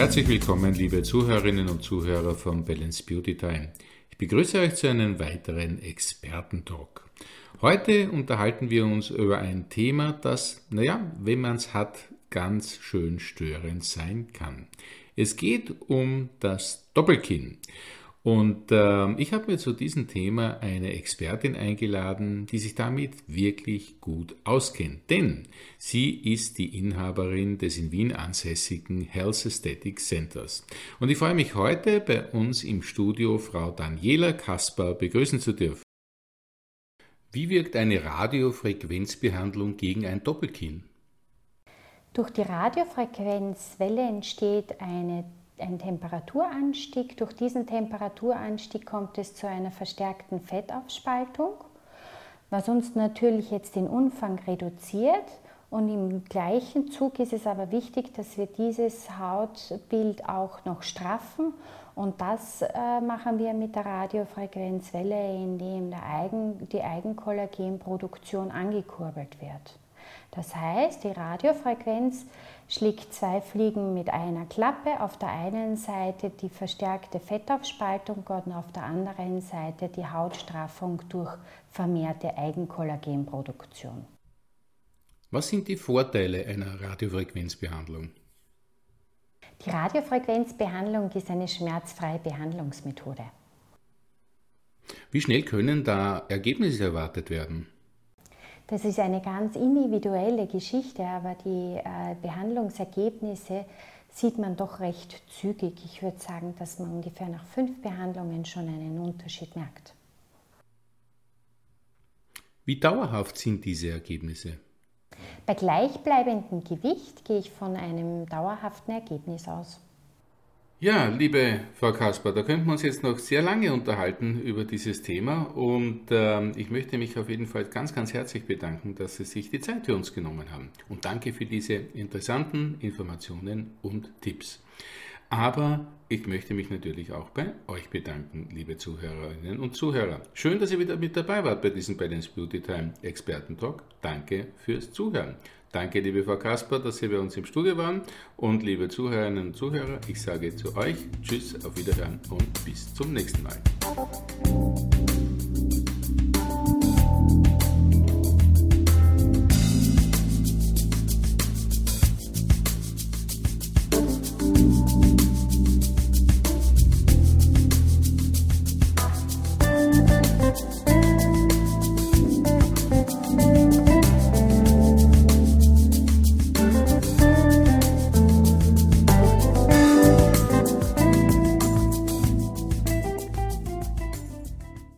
Herzlich willkommen, liebe Zuhörerinnen und Zuhörer von Balance Beauty Time. Ich begrüße euch zu einem weiteren Expertentalk. Heute unterhalten wir uns über ein Thema, das, naja, wenn man es hat, ganz schön störend sein kann. Es geht um das Doppelkinn. Und äh, ich habe mir zu diesem Thema eine Expertin eingeladen, die sich damit wirklich gut auskennt. Denn sie ist die Inhaberin des in Wien ansässigen Health Aesthetic Centers. Und ich freue mich heute bei uns im Studio Frau Daniela Kasper begrüßen zu dürfen. Wie wirkt eine Radiofrequenzbehandlung gegen ein Doppelkinn? Durch die Radiofrequenzwelle entsteht eine ein Temperaturanstieg. Durch diesen Temperaturanstieg kommt es zu einer verstärkten Fettaufspaltung, was uns natürlich jetzt den Umfang reduziert. Und im gleichen Zug ist es aber wichtig, dass wir dieses Hautbild auch noch straffen. Und das äh, machen wir mit der Radiofrequenzwelle, indem Eigen, die Eigenkollagenproduktion angekurbelt wird. Das heißt, die Radiofrequenz schlägt zwei Fliegen mit einer Klappe. Auf der einen Seite die verstärkte Fettaufspaltung und auf der anderen Seite die Hautstraffung durch vermehrte Eigenkollagenproduktion. Was sind die Vorteile einer Radiofrequenzbehandlung? Die Radiofrequenzbehandlung ist eine schmerzfreie Behandlungsmethode. Wie schnell können da Ergebnisse erwartet werden? Das ist eine ganz individuelle Geschichte, aber die äh, Behandlungsergebnisse sieht man doch recht zügig. Ich würde sagen, dass man ungefähr nach fünf Behandlungen schon einen Unterschied merkt. Wie dauerhaft sind diese Ergebnisse? Bei gleichbleibendem Gewicht gehe ich von einem dauerhaften Ergebnis aus. Ja, liebe Frau Kasper, da könnten wir uns jetzt noch sehr lange unterhalten über dieses Thema und äh, ich möchte mich auf jeden Fall ganz, ganz herzlich bedanken, dass Sie sich die Zeit für uns genommen haben und danke für diese interessanten Informationen und Tipps. Aber ich möchte mich natürlich auch bei euch bedanken, liebe Zuhörerinnen und Zuhörer. Schön, dass ihr wieder mit dabei wart bei diesem Balance Beauty Time Experten Talk. Danke fürs Zuhören. Danke, liebe Frau Kasper, dass Sie bei uns im Studio waren. Und liebe Zuhörerinnen und Zuhörer, ich sage zu euch Tschüss, auf Wiederhören und bis zum nächsten Mal.